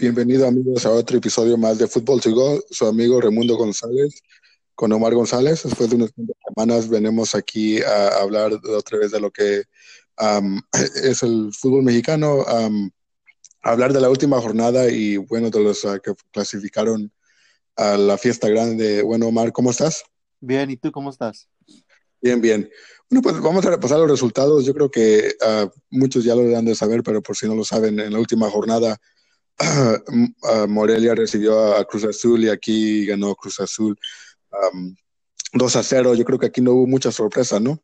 Bienvenido amigos a otro episodio más de Fútbol to Go. Su amigo Remundo González con Omar González. Después de unas semanas venimos aquí a hablar otra vez de lo que es el fútbol mexicano, hablar de la última jornada y bueno, de los ah, que clasificaron a la fiesta grande. Bueno, Omar, ¿cómo estás? Bien, ¿y tú cómo estás? Bien, bien. Bueno, pues vamos a repasar los resultados. Yo creo que ah, muchos ya lo han de saber, pero por si no lo saben, en la última jornada Morelia recibió a Cruz Azul y aquí ganó Cruz Azul 2 a 0. Yo creo que aquí no hubo mucha sorpresa, ¿no?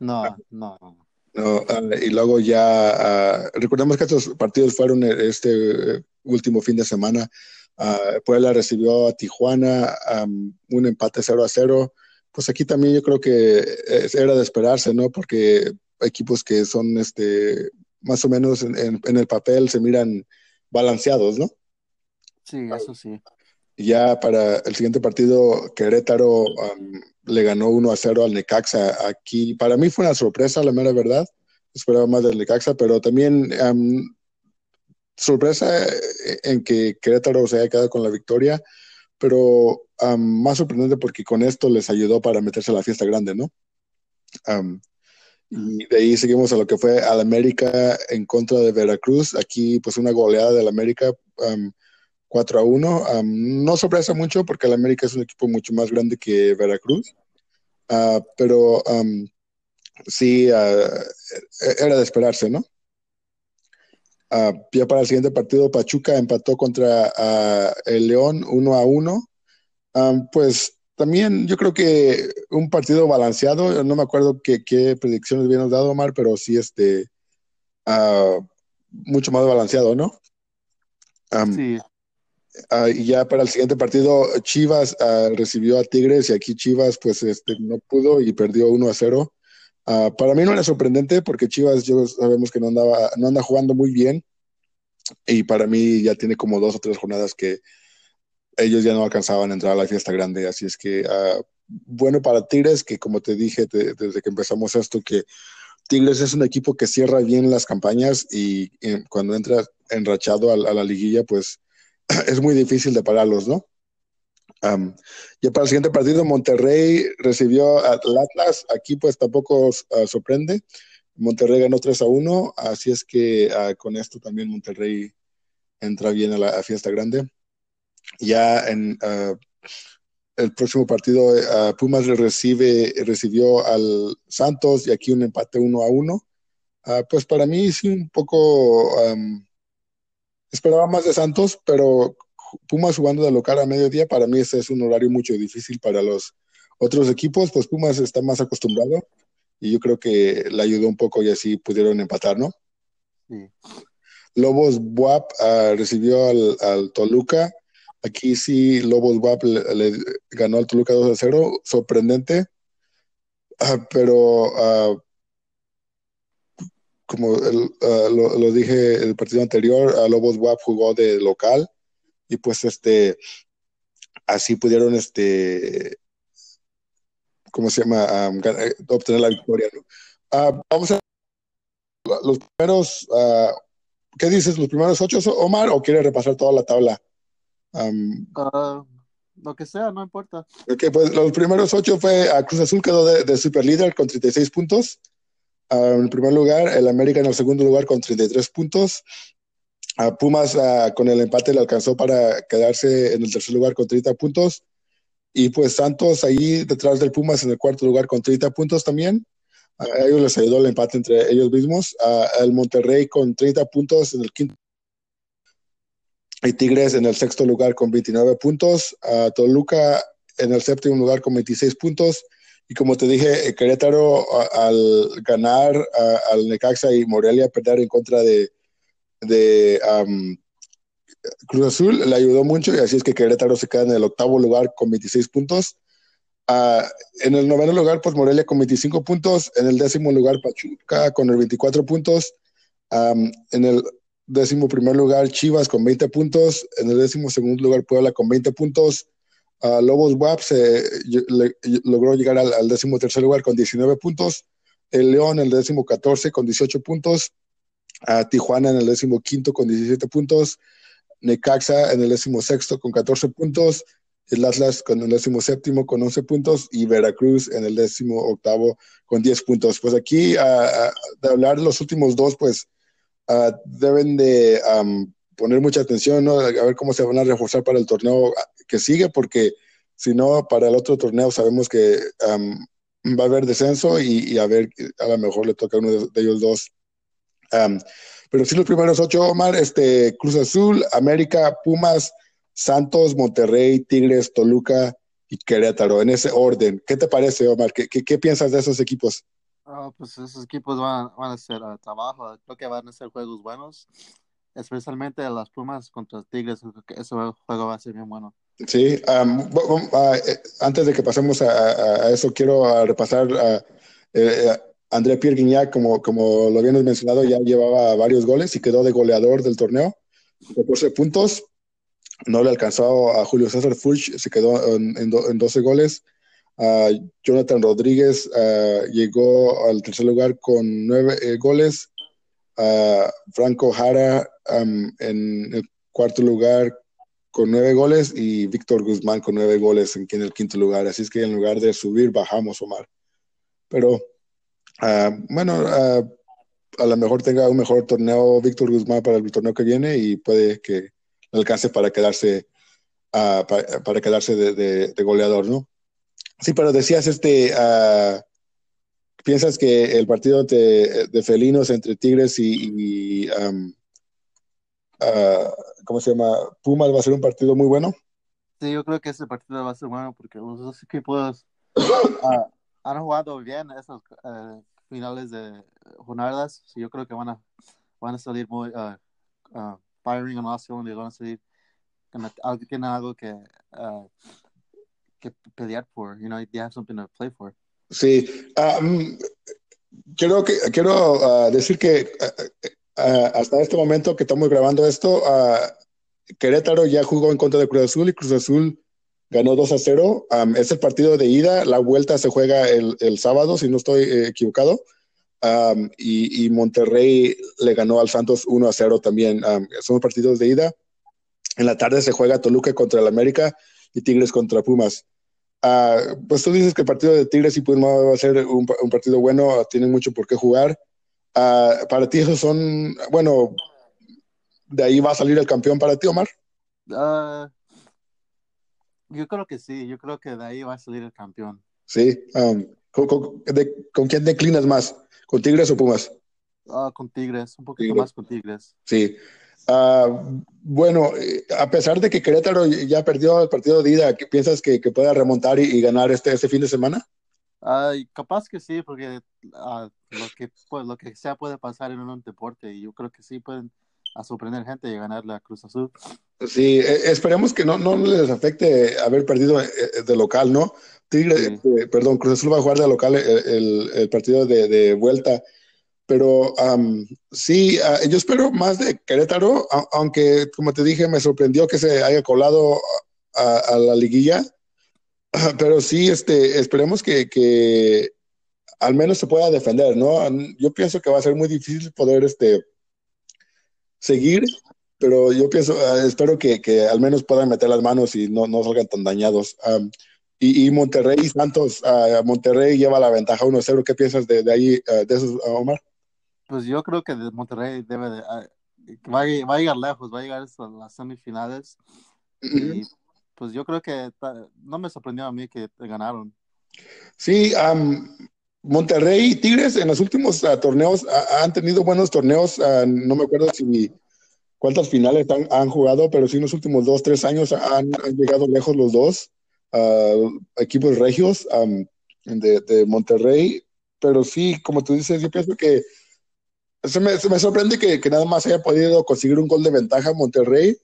No, no. no ah, y luego ya, recordemos que estos partidos fueron este último fin de semana. Puebla recibió a Tijuana un empate 0 a 0 pues aquí también yo creo que era de esperarse, ¿no? Porque equipos que son este más o menos en, el papel se miran balanceados, ¿no? Sí, eso sí. Ya para el siguiente partido, Querétaro le ganó 1 a 0 al Necaxa. Aquí, para mí fue una sorpresa, la mera verdad. Esperaba más del Necaxa, pero también sorpresa en que Querétaro se haya quedado con la victoria pero más sorprendente porque con esto les ayudó para meterse a la fiesta grande, ¿no? Y de ahí seguimos a lo que fue al América en contra de Veracruz. Aquí, pues, una goleada del América 4 a 1. no sorpresa mucho porque el América es un equipo mucho más grande que Veracruz, uh, pero sí uh, era de esperarse, ¿no? Uh, ya para el siguiente partido, Pachuca empató contra el León 1 a 1. Um, pues también yo creo que un partido balanceado, no me acuerdo qué, qué predicciones habíamos dado, Omar, pero sí este, uh, mucho más balanceado, ¿no? Um, sí. y ya para el siguiente partido, Chivas recibió a Tigres y aquí Chivas pues este, no pudo y perdió 1 a 0. Ah, para mí no era sorprendente porque Chivas, yo sabemos que no, andaba, no anda jugando muy bien y para mí ya tiene como dos o tres jornadas que ellos ya no alcanzaban a entrar a la fiesta grande. Así es que, uh, bueno para Tigres, que como te dije desde que empezamos esto, que Tigres es un equipo que cierra bien las campañas y, cuando entra enrachado a, la liguilla, pues es muy difícil de pararlos, ¿no? ya para el siguiente partido, Monterrey recibió al Atlas. Aquí pues tampoco uh, sorprende. Monterrey ganó 3 a 1, así es que uh, con esto también Monterrey entra bien a la fiesta grande. Ya en uh, el próximo partido, Pumas recibe, recibió al Santos y aquí un empate 1 a 1. pues para mí sí un poco esperaba más de Santos, pero Pumas jugando de local a mediodía, para mí ese es un horario mucho difícil para los otros equipos, pues Pumas está más acostumbrado y yo creo que le ayudó un poco y así pudieron empatar, ¿no? Lobos Buap ah, recibió al, Toluca. Aquí sí, Lobos Buap le, ganó al Toluca 2 a 0, sorprendente, ah, pero ah, como lo, lo, dije el partido anterior, Lobos Buap jugó de local y pues este, así pudieron, este, ¿cómo se llama? Eh, obtener la victoria. Ah, vamos a los primeros, uh, ¿qué dices? ¿Los primeros ocho, Omar, o quieres repasar toda la tabla? Ah, lo que sea, no importa. Ok, pues los primeros ocho fue a Cruz Azul quedó de, de super líder con 36 puntos. en el primer lugar, el América en el segundo lugar con 33 puntos. A Pumas con el empate le alcanzó para quedarse en el tercer lugar con 30 puntos. Y pues Santos ahí detrás del Pumas en el cuarto lugar con 30 puntos también. A ellos les ayudó el empate entre ellos mismos. el Monterrey con 30 puntos en el quinto. Y Tigres en el sexto lugar con 29 puntos. A Toluca en el séptimo lugar con 26 puntos. Y como te dije, Querétaro al ganar al Necaxa y Morelia perder en contra de, de Cruz Azul le ayudó mucho y así es que Querétaro se queda en el octavo lugar con 26 puntos. En el noveno lugar, pues Morelia con 25 puntos. En el décimo lugar, Pachuca con el 24 puntos. en el décimo primer lugar, Chivas con 20 puntos. En el décimo segundo lugar, Puebla con 20 puntos. Uh, Lobos WAP se, logró llegar al, décimo tercer lugar con 19 puntos. El León, el décimo 14 con 18 puntos a Tijuana en el décimo quinto con 17 puntos, Necaxa en el décimo sexto con 14 puntos, el Atlas con el décimo séptimo con 11 puntos y Veracruz en el décimo octavo con 10 puntos. Pues aquí, de hablar los últimos dos, pues deben de poner mucha atención, ¿no? A ver cómo se van a reforzar para el torneo que sigue, porque si no, para el otro torneo sabemos que va a haber descenso y, a ver, a lo mejor le toca a uno de, ellos dos. pero sí los primeros ocho, Omar, este, Cruz Azul, América, Pumas, Santos, Monterrey, Tigres, Toluca y Querétaro, en ese orden. ¿Qué te parece, Omar? ¿Qué, qué, piensas de esos equipos? Ah, pues esos equipos van, van a hacer uh, trabajo, creo que van a ser juegos buenos, especialmente las Pumas contra Tigres, ese juego va a ser bien bueno. Sí, um, antes de que pasemos a, a, eso, quiero repasar a eh, André Pierre Guignac, como, como lo habíamos mencionado, ya llevaba varios goles y quedó de goleador del torneo, 14 puntos. No le alcanzó a Julio César Furch, se quedó en, en, 12 goles. Jonathan Rodríguez llegó al tercer lugar con 9 eh, goles. Franco Jara en el cuarto lugar con nueve goles y Víctor Guzmán con nueve goles en, el quinto lugar. Así es que en lugar de subir, bajamos, Omar. Pero uh, bueno, uh, a lo mejor tenga un mejor torneo Víctor Guzmán para el torneo que viene y puede que alcance para quedarse, uh, para, quedarse de, goleador, ¿no? Sí, pero decías, este, ¿piensas que el partido de, felinos entre Tigres y, um, ¿cómo se llama? Pumas va a ser un partido muy bueno. Sí, yo creo que ese partido va a ser bueno porque los dos equipos uh, han jugado bien esos uh, finales de jornadas. Sí, yo creo que van a, van a salir muy uh, firing on all y van a salir tienen algo que, que pelear por. You know, they have something to play for. Sí. Um, quiero, que, quiero decir que uh, hasta este momento que estamos grabando esto, uh, Querétaro ya jugó en contra de Cruz Azul y Cruz Azul ganó 2 a 0. Um, es el partido de ida, la vuelta se juega el, el sábado, si no estoy eh, equivocado. Um, y, y, Monterrey le ganó al Santos 1 a 0 también. Um, son partidos de ida. En la tarde se juega Toluca contra el América y Tigres contra Pumas. Uh, pues tú dices que el partido de Tigres y Pumas va a ser un, un partido bueno, tienen mucho por qué jugar. Uh, para ti esos son, bueno, de ahí va a salir el campeón para ti, Omar. Uh, yo creo que sí, yo creo que de ahí va a salir el campeón. Sí, um, ¿con, con, de, ¿con, quién declinas más? ¿Con Tigres o Pumas? Con Tigres, un poquito Tigres. más con Tigres. Sí. Uh, bueno, eh, a pesar de que Querétaro ya perdió el partido de ida, ¿piensas que, que pueda remontar y, y, ganar este, este fin de semana? Uh, capaz que sí, porque uh, lo, que, pues, lo que sea puede pasar en un deporte y yo creo que sí pueden a sorprender gente y ganar la Cruz Azul. Sí, eh, esperemos que no, no les afecte haber perdido eh, de local, ¿no? Tigre, sí. eh, perdón, Cruz Azul va a jugar de local el, el, el partido de, de, vuelta, pero um, sí, uh, yo espero más de Querétaro, aunque como te dije, me sorprendió que se haya colado a, la liguilla pero sí, este, esperemos que, que, al menos se pueda defender, ¿no? Yo pienso que va a ser muy difícil poder este, seguir, pero yo pienso, uh, espero que, que, al menos puedan meter las manos y no, no salgan tan dañados. Um, y, y, Monterrey y Santos, uh, Monterrey lleva la ventaja 1-0. ¿Qué piensas de, de ahí, uh, de esos, Omar? Pues yo creo que Monterrey debe de, va, a, va a llegar lejos, va a llegar a las semifinales. Uh -huh. Y pues yo creo que no me sorprendió a mí que ganaron. Sí, um, Monterrey y Tigres en los últimos uh, torneos uh, han tenido buenos torneos. Uh, no me acuerdo si cuántas finales han, han, jugado, pero sí en los últimos dos, tres años han, han llegado lejos los dos equipos regios um, de, de, Monterrey. Pero sí, como tú dices, yo pienso que se me, se me sorprende que, que, nada más haya podido conseguir un gol de ventaja Monterrey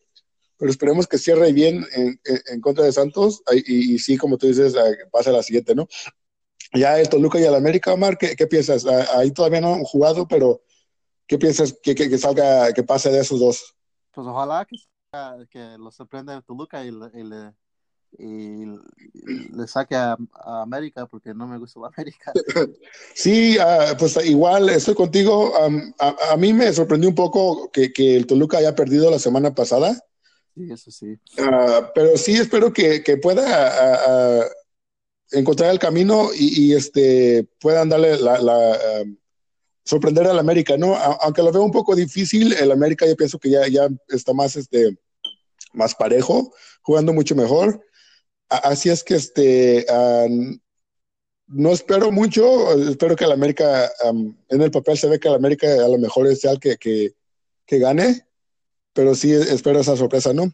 pero esperemos que cierre bien en, en, en contra de Santos y, y, sí, como tú dices, pase a la siguiente, ¿no? Ya el Toluca y el América, Omar, ¿qué, qué piensas? Ahí todavía no han jugado, pero ¿qué piensas que, que, que salga, que pase de esos dos? Pues ojalá que, que lo sorprenda el Toluca y, y le, y le saque a, a, América porque no me gusta la América. Sí, uh, pues igual estoy contigo. Um, a, a, mí me sorprendió un poco que, que, el Toluca haya perdido la semana pasada Sí, eso sí. Uh, pero sí espero que, que pueda uh, encontrar el camino y, y, este puedan darle la, la sorprender al América, ¿no? Aunque lo veo un poco difícil, el América yo pienso que ya, ya está más, este, más parejo, jugando mucho mejor. Así es que este, um, no espero mucho, espero que el América, um, en el papel se ve que el América a lo mejor es el que, que, que gane, pero sí espero esa sorpresa, ¿no?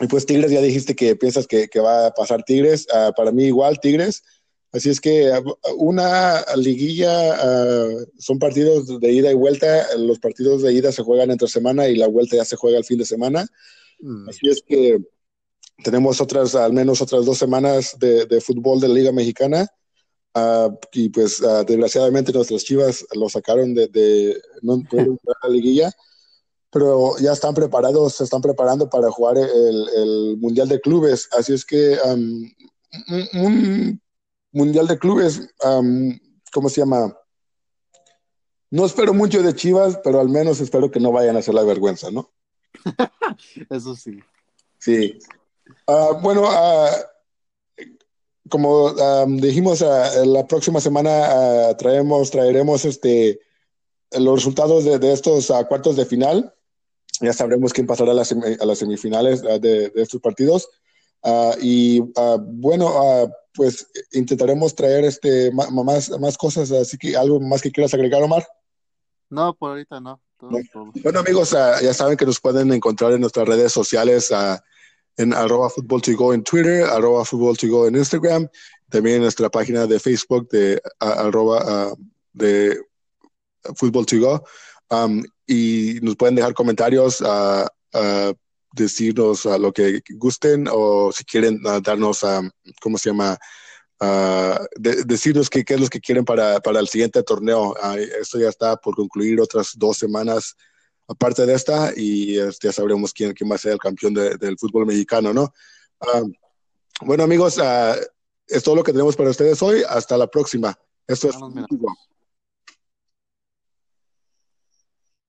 Y pues Tigres, ya dijiste que piensas que, que va a pasar Tigres, uh, para mí igual Tigres, así es que una liguilla uh, son partidos de ida y vuelta, los partidos de ida se juegan entre semana y la vuelta ya se juega el fin de semana, mm. así es que tenemos otras, al menos otras dos semanas de, de fútbol de la Liga Mexicana. Uh, y pues uh, desgraciadamente nuestras chivas lo sacaron de, de no pudieron la liguilla, pero ya están preparados, se están preparando para jugar el, el Mundial de Clubes. Así es que um, un, un, Mundial de Clubes, um, ¿cómo se llama? No espero mucho de Chivas, pero al menos espero que no vayan a hacer la vergüenza, ¿no? Eso sí. Sí. Uh, bueno, uh, como um, dijimos, uh, la próxima semana traemos, traeremos este, los resultados de, de estos cuartos de final. Ya sabremos quién pasará a las, a las semifinales de, de, estos partidos. y bueno, pues intentaremos traer este, más, más cosas, así que algo más que quieras agregar, Omar. No, por ahorita no. Todo, todo. Bueno, amigos, ya saben que nos pueden encontrar en nuestras redes sociales en arroba fútbol to go en Twitter, arroba fútbol to go en Instagram, también en nuestra página de Facebook de arroba uh, de fútbol to go. Um, y nos pueden dejar comentarios, uh, uh, decirnos lo que gusten o si quieren darnos, um, ¿cómo se llama? De, decirnos qué, qué, es lo que quieren para, para el siguiente torneo. esto ya está por concluir otras dos semanas aparte de esta, y este, ya sabremos quién, quién va a ser el campeón de, del fútbol mexicano, ¿no? Uh, bueno, amigos, uh, es todo lo que tenemos para ustedes hoy. Hasta la próxima. Esto es.